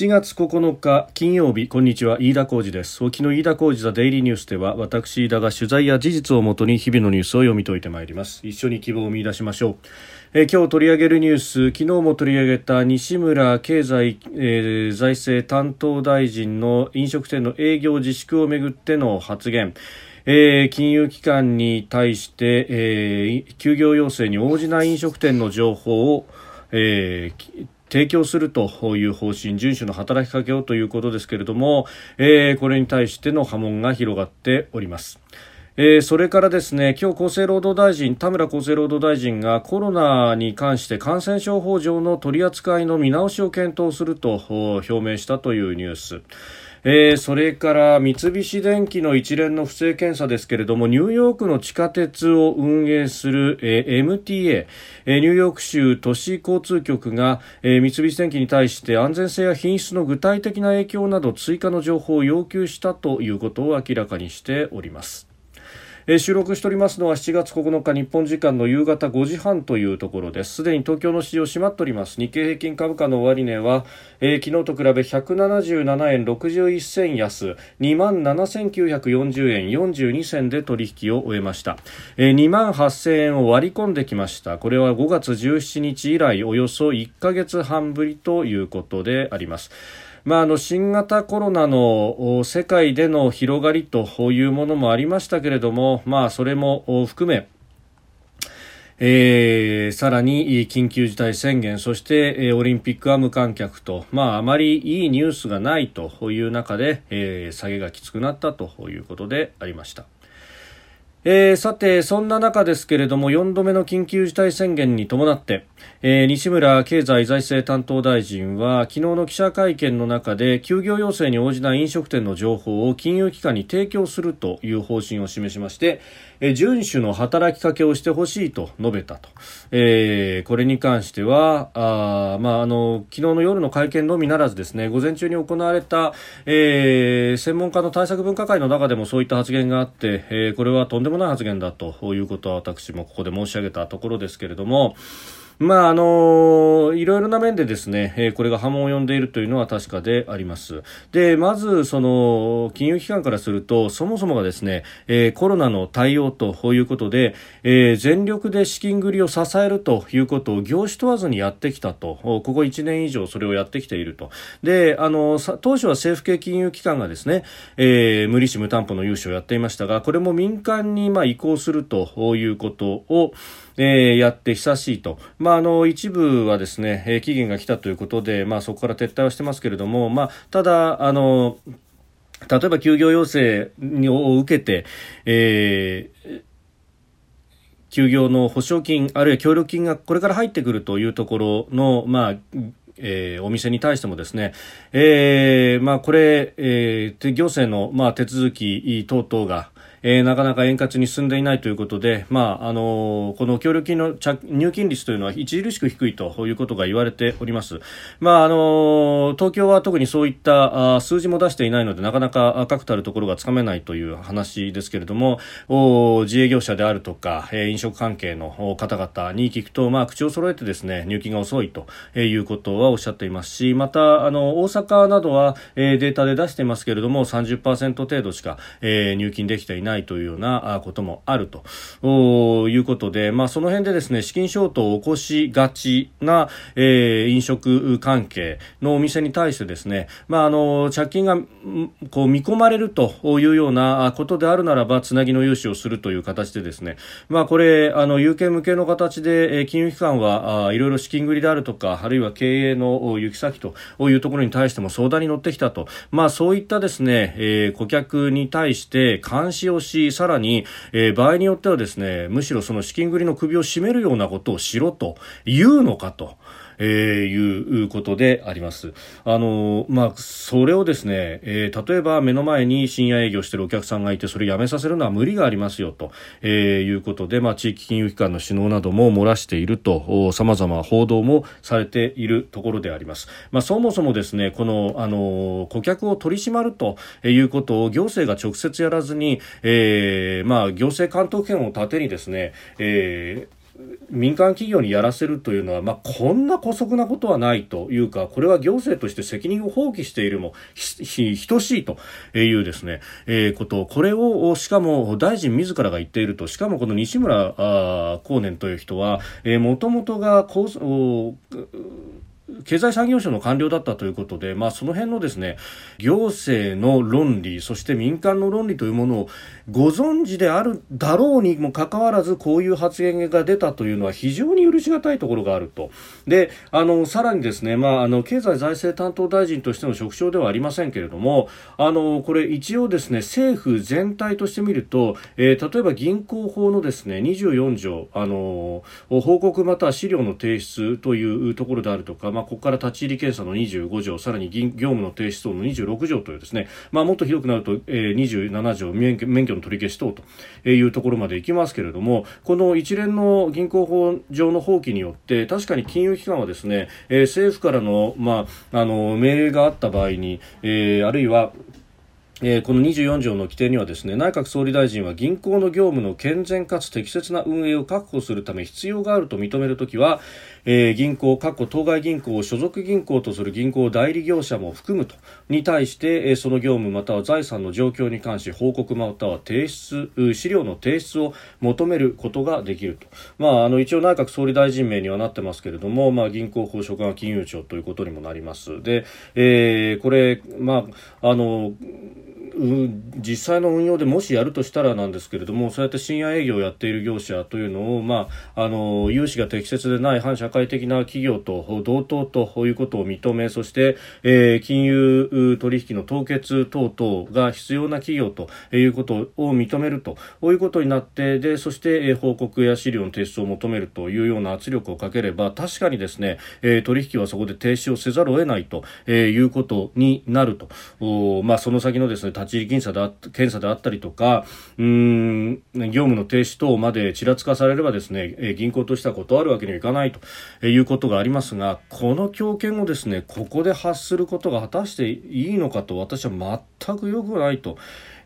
7月9日金曜日こんにちは。飯田浩二です。沖の飯田浩二ザデイリーニュースでは私飯田が取材や事実をもとに日々のニュースを読み解いてまいります。一緒に希望を見出しましょう。え今日取り上げるニュース昨日も取り上げた西村経済、えー、財政担当大臣の飲食店の営業自粛をめぐっての発言。えー、金融機関に対して、えー、休業要請に応じない飲食店の情報を、えー、提供するという方針、遵守の働きかけをということですけれども、えー、これに対しての波紋が広がっております。えー、それからですね今日厚生労働大臣田村厚生労働大臣がコロナに関して感染症法上の取り扱いの見直しを検討すると表明したというニュース。えー、それから三菱電機の一連の不正検査ですけれどもニューヨークの地下鉄を運営する、えー、MTA、えー、ニューヨーク州都市交通局が、えー、三菱電機に対して安全性や品質の具体的な影響など追加の情報を要求したということを明らかにしております。えー、収録しておりますのは7月9日日本時間の夕方5時半というところです。すでに東京の市場閉まっております。日経平均株価の終値は、えー、昨日と比べ177円61銭安2万7940円42銭で取引を終えました、えー、2万8000円を割り込んできました。これは5月17日以来およそ1ヶ月半ぶりということであります。まあ、あの新型コロナの世界での広がりというものもありましたけれども、まあ、それも含めえー、さらに緊急事態宣言そして、えー、オリンピックは無観客と、まあ、あまりいいニュースがないという中で、えー、下げがきつくなったということでありました。えー、さて、そんな中ですけれども、4度目の緊急事態宣言に伴って、えー、西村経済財政担当大臣は、昨日の記者会見の中で、休業要請に応じない飲食店の情報を金融機関に提供するという方針を示しまして、え、遵守の働きかけをしてほしいと述べたと。えー、これに関しては、あまあ、あの、昨日の夜の会見のみならずですね、午前中に行われた、えー、専門家の対策分科会の中でもそういった発言があって、えー、これはとんでもない発言だということは私もここで申し上げたところですけれども、まああのいろいろな面でですね、え、これが波紋を呼んでいるというのは確かであります。で、まずその金融機関からすると、そもそもがですね、え、コロナの対応ということで、え、全力で資金繰りを支えるということを業種問わずにやってきたと、ここ1年以上それをやってきていると。で、あの当初は政府系金融機関がですね、え、無利子無担保の融資をやっていましたが、これも民間にま移行するということを、え、やって久しいと、ま、あの一部はですね、えー、期限が来たということで、まあ、そこから撤退はしてますけれども、まあ、ただあの例えば休業要請を受けて、えー休業の保証金、あるいは協力金がこれから入ってくるというところの、まあ、えー、お店に対してもですね、えー、まあこれ、えー、行政の、まあ、手続き等々が、えー、なかなか円滑に進んでいないということで、まああのー、この協力金の入金率というのは著しく低いということが言われております。まああのー、東京は特にそういったあ数字も出していないのでなかなか確たるところがつかめないという話ですけれども、お自営業者であるとか、えー、飲食関係の方々に聞くと、まあ、口を揃えてですね入金が遅いということはおっしゃっていますし、またあの大阪などは、えー、データで出していますけれども30%程度しか、えー、入金できていないないというようなこともあると。いうことで、まあ、その辺でですね資金ショートを起こしがちな、えー、飲食関係のお店に対してですね、まあ、あの借金がこう見込まれるというようなことであるならばつなぎの融資をするという形でですね、まあ、これあの有形無形の形で金融機関はいろいろ資金繰りであるとかあるいは経営の行き先というところに対しても相談に乗ってきたと、まあ、そういったですね、えー、顧客に対して監視をし、さらに、えー、場合によってはですね、むしろその資金繰りの首を絞めるようなことをしろというのかと。えー、いうことであります。あの、まあ、それをですね、えー、例えば目の前に深夜営業しているお客さんがいて、それやめさせるのは無理がありますよと、えー、いうことで、まあ、地域金融機関の首脳なども漏らしていると、様々報道もされているところであります。まあ、そもそもですね、この、あの、顧客を取り締まるということを行政が直接やらずに、えー、まあ、行政監督権を盾にですね、えー民間企業にやらせるというのは、まあ、こんな姑息なことはないというか、これは行政として責任を放棄しているも等しいというですね、えー、こと、これをしかも大臣自らが言っていると、しかもこの西村光年という人は、えー、もともとが経済産業省の官僚だったということで、まあ、その辺のですね行政の論理そして民間の論理というものをご存知であるだろうにもかかわらずこういう発言が出たというのは非常に許し難いところがあると。であのさらにですね、まあ、あの経済財政担当大臣としての職掌ではありませんけれどもあのこれ一応ですね政府全体として見ると、えー、例えば銀行法のですね24条あの報告または資料の提出というところであるとか、まあ、まここから立ち入り検査の25条さらに業務の停止等の26条というですね、まあ、もっとひどくなると、えー、27条免許免許の取り消し等というところまでいきますけれどもこの一連の銀行法上の放棄によって確かに金融機関はですね、えー、政府からの,、まあ、あの命令があった場合に、えー、あるいはえー、この24条の規定にはですね内閣総理大臣は銀行の業務の健全かつ適切な運営を確保するため必要があると認めるときは、えー、銀行、過去当該銀行を所属銀行とする銀行代理業者も含むとに対して、えー、その業務または財産の状況に関し報告または提出資料の提出を求めることができると、まあ、あの一応内閣総理大臣名にはなってますけれども、まあ、銀行法所管金融庁ということにもなります。で、えー、これ、まああの実際の運用でもしやるとしたらなんですけれどもそうやって深夜営業をやっている業者というのを、まあ、あの融資が適切でない反社会的な企業と同等ということを認めそして、えー、金融取引の凍結等々が必要な企業ということを認めるということになってでそして、え、報告や資料の提出を求めるというような圧力をかければ確かにですね、えー、取引はそこで停止をせざるを得ないと、え、いうことになると。お、まあ、その先のですね立ち入り検査であ検査であったりとかうん業務の停止等までちらつかされればですね、え銀行としては断るわけにはいかないということがありますがこの強権をですねここで発することが果たしていいのかと私は全く良くないと。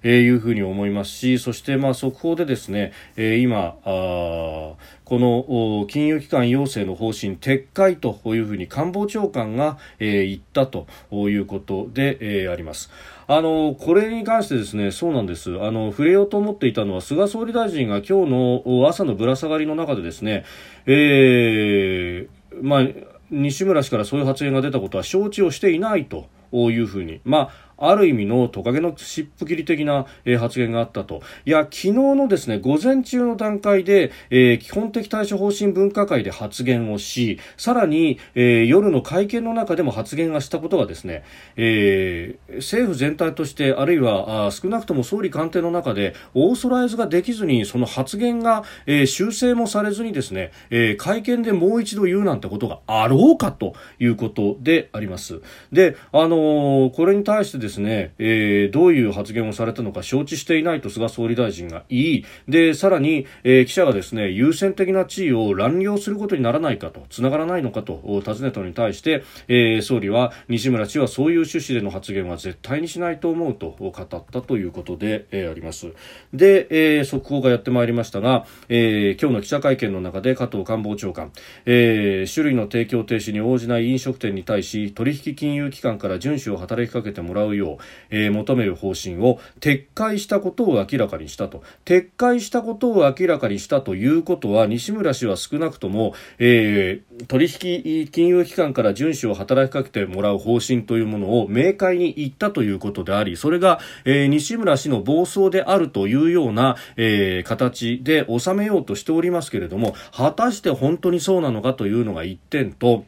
えいうふうに思いますしそしてまあ速報でですね、え今この金融機関要請の方針撤回というふうに官房長官が、え、言ったということで、え、あります。あのこれに関してですねそうなんですあの触れようと思っていたのは菅総理大臣が今日の朝のぶら下がりの中でですね、えー、まあ西村氏からそういう発言が出たことは承知をしていないというふうに、まあ、る意味のトカゲの尻尾切り的な、えー、発言があったと。いや、昨日のですね、午前中の段階で、えー、基本的対処方針分科会で発言をし、さらに、えー、夜の会見の中でも発言がしたことがですね、え、政府全体として、あるいはあ少なくとも総理官邸の中で、オーソライズができずに、その発言が、え、修正もされずにですね、え、会見でもう一度言うなんてことがあろうかということであります。で、あの、これに対してですね、えー、どういう発言をされたのか承知していないと菅総理大臣が言いでさらに、えー、記者がですね優先的な地位を乱用することにならないかとつながらないのかと尋ねたのに対して、えー、総理は西村氏はそういう趣旨での発言は絶対にしないと思うと語ったということで、えー、あります。で、えー、速報がやってまいりましたが、えー、今日の記者会見の中で加藤官房長官、えー、種類の提供停止に応じない飲食店に対し取引金融機関から遵守を働きかけてもらうよう、えー、求める方針を撤回したことを明らかにしたと。撤回したことを明らかにしたということは西村氏は少なくとも、えー、取引金融機関から遵守を働きかけてもらう方針というものを明快に言ったということでありそれが、えー、西村氏の暴走であるというような、えー、形で収めようとしておりますけれども果たして本当にそうなのかというのが一点と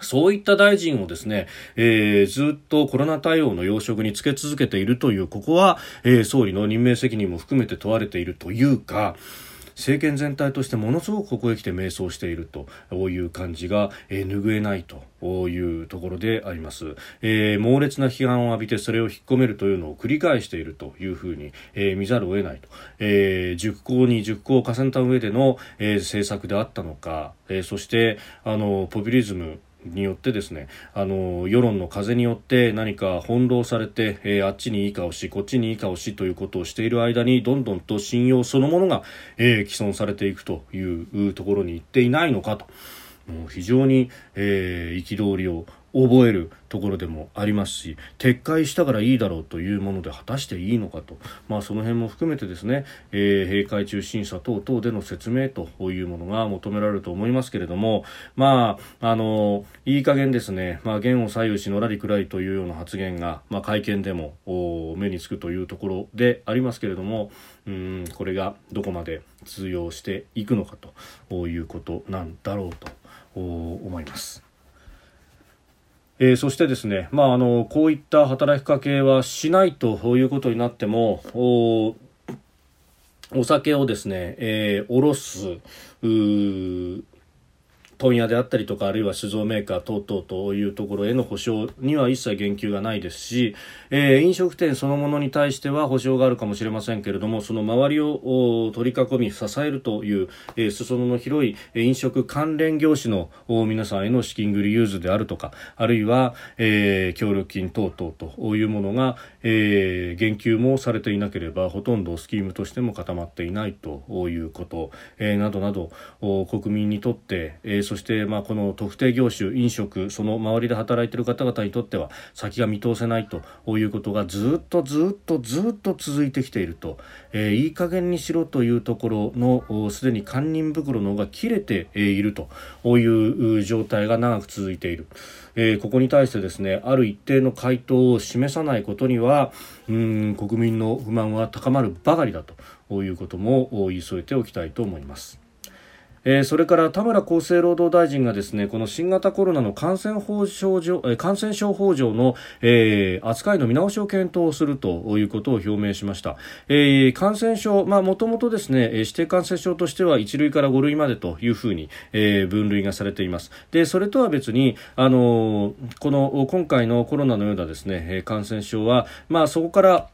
そういった大臣をですね、えー、ずっとコロナ対応の要職につけ続けているという、ここは、えー、総理の任命責任も含めて問われているというか、政権全体としてものすごくここへ来て迷走しているという感じが、えー、拭えないというところであります、えー、猛烈な批判を浴びてそれを引っ込めるというのを繰り返しているというふうに、えー、見ざるを得ないと、えー、熟考に熟考を重ねた上での、えー、政策であったのか、えー、そしてあのポピュリズムによってですねあの世論の風によって何か翻弄されて、えー、あっちにいい顔しこっちにいい顔しということをしている間にどんどんと信用そのものが、えー、既存されていくというところに行っていないのかと。もう非常に、えー、憤りを覚えるところでもありますし撤回したからいいだろうというもので果たしていいのかと、まあ、その辺も含めてですね、えー、閉会中審査等々での説明というものが求められると思いますけれども、まあ、あのいい加減ですね、まあ、言を左右しのらりくらいというような発言が、まあ、会見でも目につくというところでありますけれどもうんこれがどこまで通用していくのかということなんだろうと思います。えー、そしてですね、まあ、あのこういった働きかけはしないということになってもお酒をですね、えー、おろす問屋であったりとかあるいは酒造メーカー等々というところへの保証には一切言及がないですし、えー、飲食店そのものに対しては保証があるかもしれませんけれどもその周りを取り囲み支えるという、えー、裾野の広い飲食関連業種の皆さんへの資金繰り融通であるとかあるいは、えー、協力金等々というものが、えー、言及もされていなければほとんどスキームとしても固まっていないということ、えー、などなど国民にとって、えーそしてまあこの特定業種飲食その周りで働いている方々にとっては先が見通せないということがずっとずっとずっと続いてきていると、えー、いい加減にしろというところのすでに堪忍袋のが切れているという状態が長く続いている。えー、ここに対してですねある一定の回答を示さないことにはうん国民の不満は高まるばかりだということも言い添えておきたいと思います。えー、それから田村厚生労働大臣がですねこの新型コロナの感染法上、感染症法上の、えー、扱いの見直しを検討するということを表明しました、えー、感染症もともとですね指定感染症としては1類から5類までというふうに、えー、分類がされています。でそれとは別にあのこの今回のコロナのようなですね感染症はまあそこから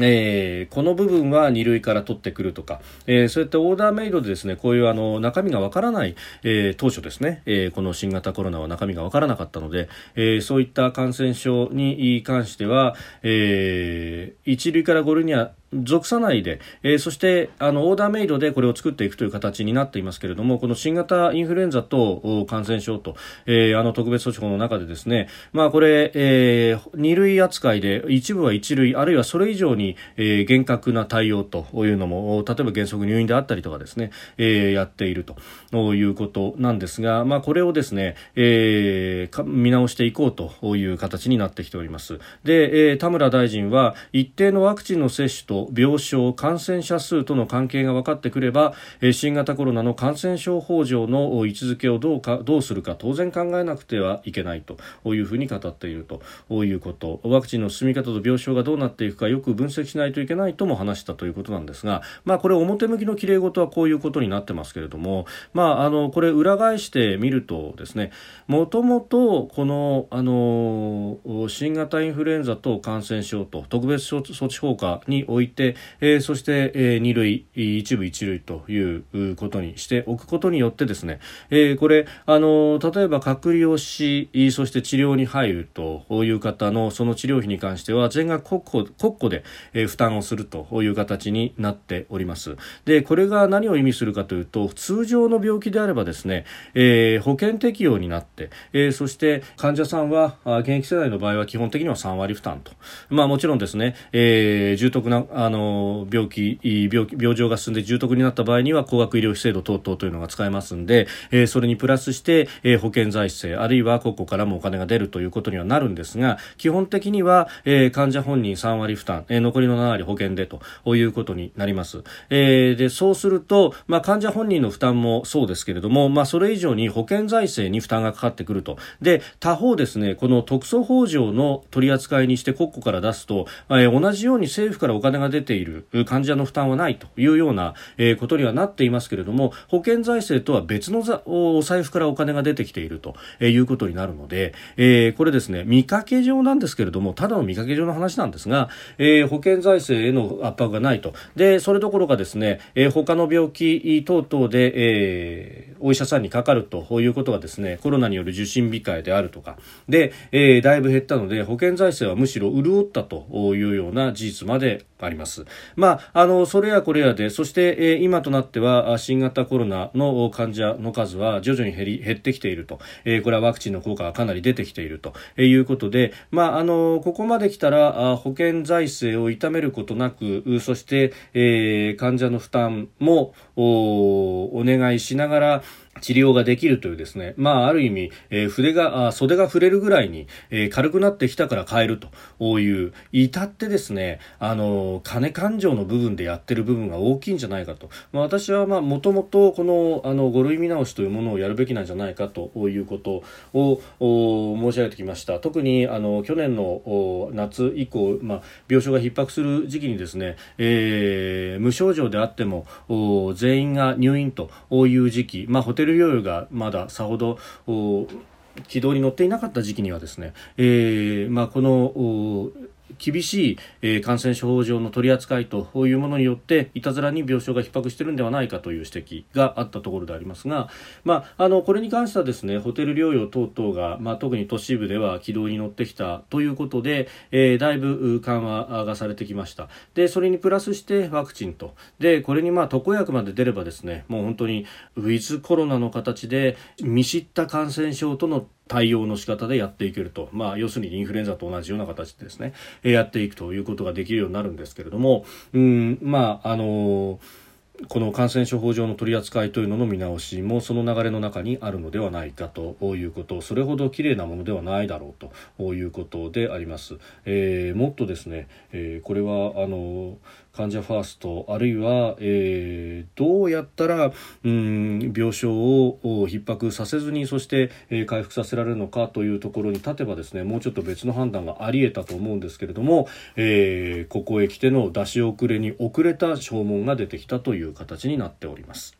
えー、この部分は2類から取ってくるとか、えー、そういったオーダーメイドでですねこういうあの中身がわからない、えー、当初ですね、え、この新型コロナは中身がわからなかったので、え、そういった感染症に関しては、えー、1類から5類には属さないで、えー、そしてあのオーダーメイドでこれを作っていくという形になっていますけれどもこの新型インフルエンザと感染症と、えー、あの特別措置法の中でですね、まあ、これ、えー、2類扱いで一部は1類あるいはそれ以上に、えー、厳格な対応というのも例えば原則入院であったりとかですね、えー、やっているということなんですが、まあ、これをですね、えー、見直していこうという形になってきております。で、えー、田村大臣は一定のワクチンの接種と病床、感染者数との関係が分かってくればえ新型コロナの感染症法上の位置づけをどうかどうするか当然考えなくてはいけないというふうに語っているということ。ワクチンの進み方と病床がどうなっていくかよく分析しないといけないとも話したということなんですが、まあ、これ表向きのきれい事はこういうことになってますけれども、まあ、あのこれ裏返してみるとですねもともとこのあの新型インフルエンザ等感染症と特別措置法下においてて、えー、そして、えー、2類一部一類ということにしておくことによってですね、えー、これあの例えば隔離をしそして治療に入るという方のその治療費に関しては全額国庫国庫で、えー、負担をするという形になっております。でこれが何を意味するかというと通常の病気であればですね、えー、保険適用になって、えー、そして患者さんは現役世代の場合は基本的には3割負担と。まあもちろんですね、えー、重篤なあの病気病病状が進んで重篤になった場合には高額医療費制度等々というのが使えますんで、えー、それにプラスして、えー、保険財政あるいは国庫からもお金が出るということにはなるんですが基本的には、えー、患者本人3割負担、えー、残りの7割保険でということになります、えー、でそうすると、まあ、患者本人の負担もそうですけれども、まあ、それ以上に保険財政に負担がかかってくると。で他方ですねこの特措法上の取り扱いにして国庫から出すと、えー、同じように政府からお金がが出ている患者の負担はないというような、え、ことにはなっていますけれども保険財政とは別のお財布からお金が出てきているということになるので、え、これですね見かけ上なんですけれどもただの見かけ上の話なんですが、え、保険財政への圧迫がないとでそれどころかですね、えー、他の病気等々で、え、お医者さんにかかるということがですねコロナによる受診控えであるとかで、えー、だいぶ減ったので保険財政はむしろ潤ったというような事実まであります。ます。まあ、あのそれやこれやでそして、えー、今となっては新型コロナの患者の数は徐々に減り減ってきていると、えー、これはワクチンの効果がかなり出てきているということで、まあ、あのここまで来たら保険財政を痛めることなくそして、えー、患者の負担もおお願いしながら治療ができるというですね、まあ、ある意味、えー、筆が、袖が触れるぐらいに、えー、軽くなってきたから変えるという、至ってですね、あの、金勘定の部分でやってる部分が大きいんじゃないかと。まあ、私は、まあ、もともと、この、あの、5類見直しというものをやるべきなんじゃないかということを、申し上げてきました。特に、あの、去年の夏以降、まあ、病床が逼迫する時期にですね、えー、無症状であっても、全員が入院という時期、まあ、ホテル療養がまださほど軌道に乗っていなかった時期にはですね、えーまあ、この厳しい、え、感染症法上の取り扱いというものによっていたずらに病床が逼迫しているのではないかという指摘があったところでありますが、まあ、あのこれに関してはですねホテル療養等々が、まあ、特に都市部では軌道に乗ってきたということで、えー、だいぶ緩和がされてきました。でそれにプラスしてワクチンと。でこれにまあ特効薬まで出ればですねもう本当にウィズコロナの形で見知った感染症との対応の仕方でやっていけると、まあ、要するにインフルエンザと同じような形でですね、やっていくということができるようになるんですけれども、うん、まあ、あのーこの感染症法上の取り扱いというのの見直しもその流れの中にあるのではないかということそれほど綺麗なものではないだろうということであります、えー、もっとですね、えー、これはあの患者ファーストあるいは、えー、どうやったら、うん、病床を逼迫させずにそして、えー、回復させられるのかというところに立てばですねもうちょっと別の判断があり得たと思うんですけれども、えー、ここへ来ての出し遅れに遅れた証文が出てきたといういう形になっております。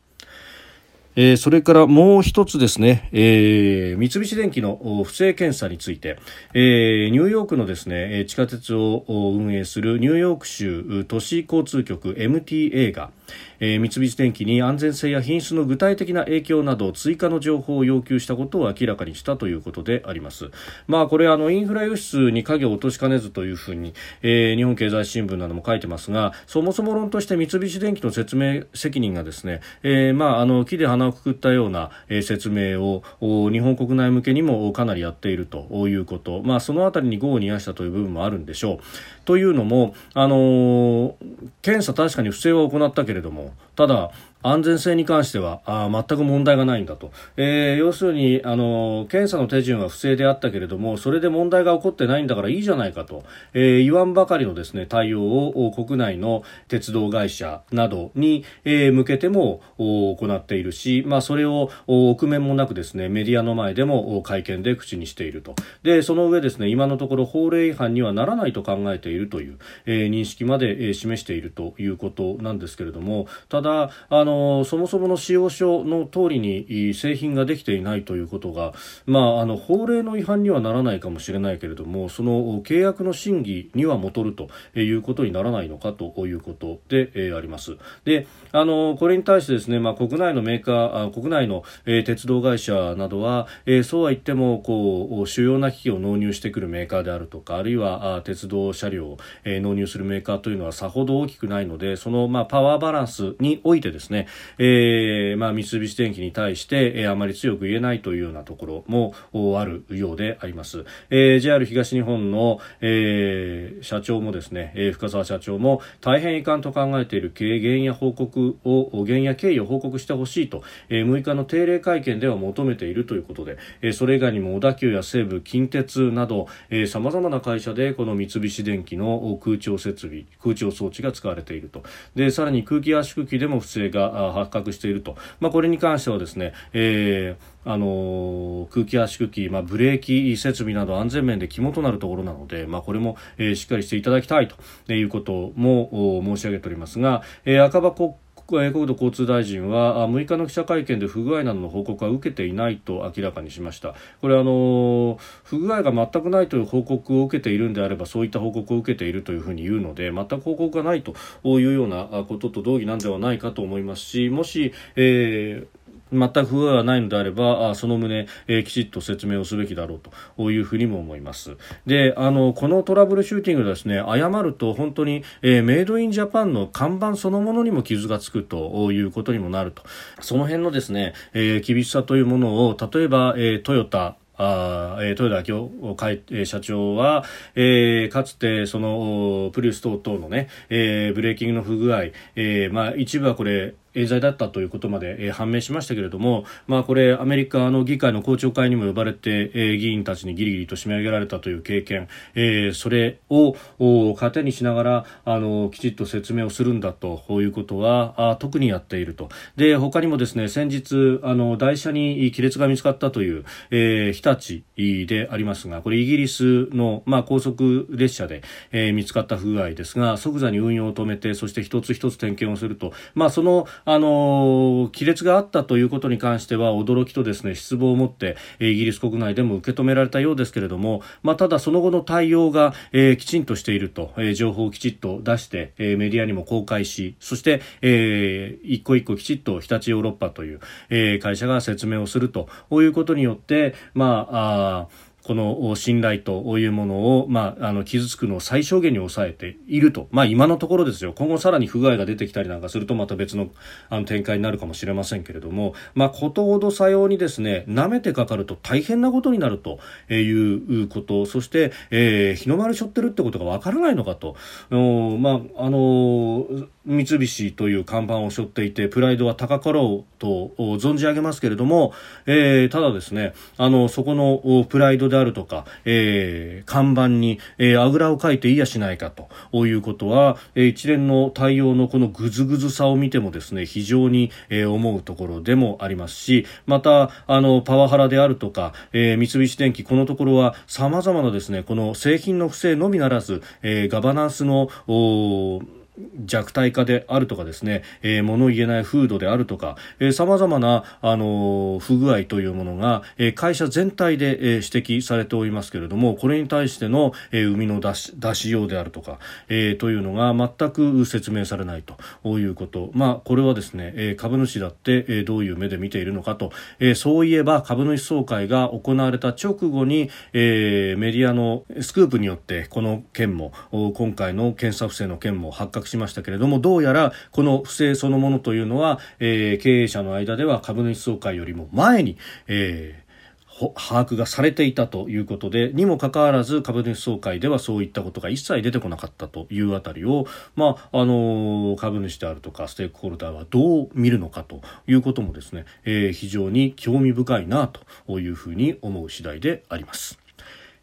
えー、それからもう一つですね、えー、三菱電機の不正検査について、えー、ニューヨークのですね、地下鉄を運営するニューヨーク州都市交通局 MTA が、えー、三菱電機に安全性や品質の具体的な影響など追加の情報を要求したことを明らかにしたということであります。まあこれあのインフラ輸出に影を落としかねずというふうに、えー、日本経済新聞なども書いてますが、そもそも論として三菱電機の説明責任がですね、えー、まああの木で鼻をくくったような、えー、説明を日本国内向けにもかなりやっているということ、まあそのあたりに業を煮やしたという部分もあるんでしょう。というのも、あのー、検査確かに不正は行ったけれども。ただ安全性に関してはあ全く問題がないんだと、えー、要するにあの検査の手順は不正であったけれどもそれで問題が起こってないんだからいいじゃないかと、えー、言わんばかりのですね対応を国内の鉄道会社などに、えー、向けても行っているし、まあ、それを臆面もなくですねメディアの前でも会見で口にしていると。でその上ですね今のところ法令違反にはならないと考えているという、えー、認識まで、え、示しているということなんですけれどもただあのそもそもの使用書の通りに製品ができていないということが、まあ、あの法令の違反にはならないかもしれないけれどもその契約の審議には戻るということにならないのかということで、えー、あります。であのこれに対してですね、まあ、国内のメーカー国内の、えー、鉄道会社などは、えー、そうは言ってもこう主要な機器を納入してくるメーカーであるとかあるいはあ鉄道車両を、え、納入するメーカーというのはさほど大きくないのでその、まあ、パワーバランスにおいてですね、えーまあ、三菱電機に対して、えー、あまり強く言えないというようなところもあるようであります。えー、JR 東日本の、えー、社長もですね、えー、深澤社長も大変遺憾と考えている経営や報告を原因や経緯を報告してほしいと、えー、6日の定例会見では求めているということで、えー、それ以外にも小田急や西武近鉄などさまざまな会社でこの三菱電機の空調設備空調装置が使われているとでさらに空気圧縮機でも不正がが発覚していると、まあ、これに関してはですね、えーあの空気圧縮機、まあ、ブレーキ設備など安全面で肝となるところなので、まあ、これも、えー、しっかりしていただきたいということも申し上げておりますが、えー、赤羽国国土交通大臣は6日の記者会見で不具合などの報告は受けていないと明らかにしました。これあの不具合が全くないという報告を受けているのであればそういった報告を受けているというふうに言うので全く報告がないというようなことと同義なんではないかと思いますしもし、えー全く不具合がないのであればあその旨、えー、きちっと説明をすべきだろうというふうにも思います。であのこのトラブルシューティングですね誤ると本当に、えー、メイドインジャパンの看板そのものにも傷がつくということにもなると。その辺のですね、えー、厳しさというものを例えば、えー、トヨタあえー、豊田明夫社長は、えー、かつてそのプリウス等々のね、えー、ブレーキングの不具合、えーまあ、一部はこれ冤罪だったということまで、え、判明しましたけれども、まあ、これアメリカの議会の公聴会にも呼ばれて、え、議員たちにギリギリと締め上げられたという経験、え、それを糧にしながらあのきちっと説明をするんだということはあ特にやっているとで他にもですね先日あの台車に亀裂が見つかったという、えー、日立でありますがこれイギリスの、まあ、高速列車で、えー、見つかった不具合ですが即座に運用を止めてそして一つ一つ点検をすると、まあ、そのあの亀裂があったということに関しては驚きとですね失望を持ってイギリス国内でも受け止められたようですけれども、まあ、ただその後の対応が、えー、きちんとしていると、えー、情報をきちっと出して、えー、メディアにも公開しそして、えー、一個一個きちっと日立ヨーロッパという、えー、会社が説明をするということによってまああこの信頼というものを、まあ、あの傷つくのを最小限に抑えていると、まあ、今のところですよ。今後さらに不具合が出てきたりなんかするとまた別のあの展開になるかもしれませんけれども、まあ、ことほどさようにですね舐めてかかると大変なことになるということ。そして、えー、日の丸背負ってるってことがわからないのかと、まああの三菱という看板を背負っていてプライドは高かろうと存じ上げますけれども、えー、ただですねあのそこのプライドであるとか、えー、看板に、えー、あぐらをかいていやしないかということは、えー、一連の対応のこのぐずぐずさを見てもですね非常に、えー、思うところでもありますしまたあのパワハラであるとか、えー、三菱電機このところはさまざまなですねこの製品の不正のみならず、えー、ガバナンスの弱体化であるとかですね、えー、物言えない風土であるとか、えー、様々な、あのー、不具合というものが、えー、会社全体で、えー、指摘されておりますけれども、これに対しての、えー、生みの出し出しようであるとか、えー、というのが全く説明されないということ。まあ、これはですね、えー、株主だって、えー、どういう目で見ているのかと、えー、そういえば株主総会が行われた直後に、えー、メディアのスクープによって、この件も、今回の検査不正の件も発覚しましたけれどもどうやらこの不正そのものというのは、えー、経営者の間では株主総会よりも前に、えー把握がされていたということでにもかかわらず株主総会ではそういったことが一切出てこなかったというあたりを、まああの株主であるとかステークホルダーはどう見るのかということもですね、えー、非常に興味深いなというふうに思う次第であります。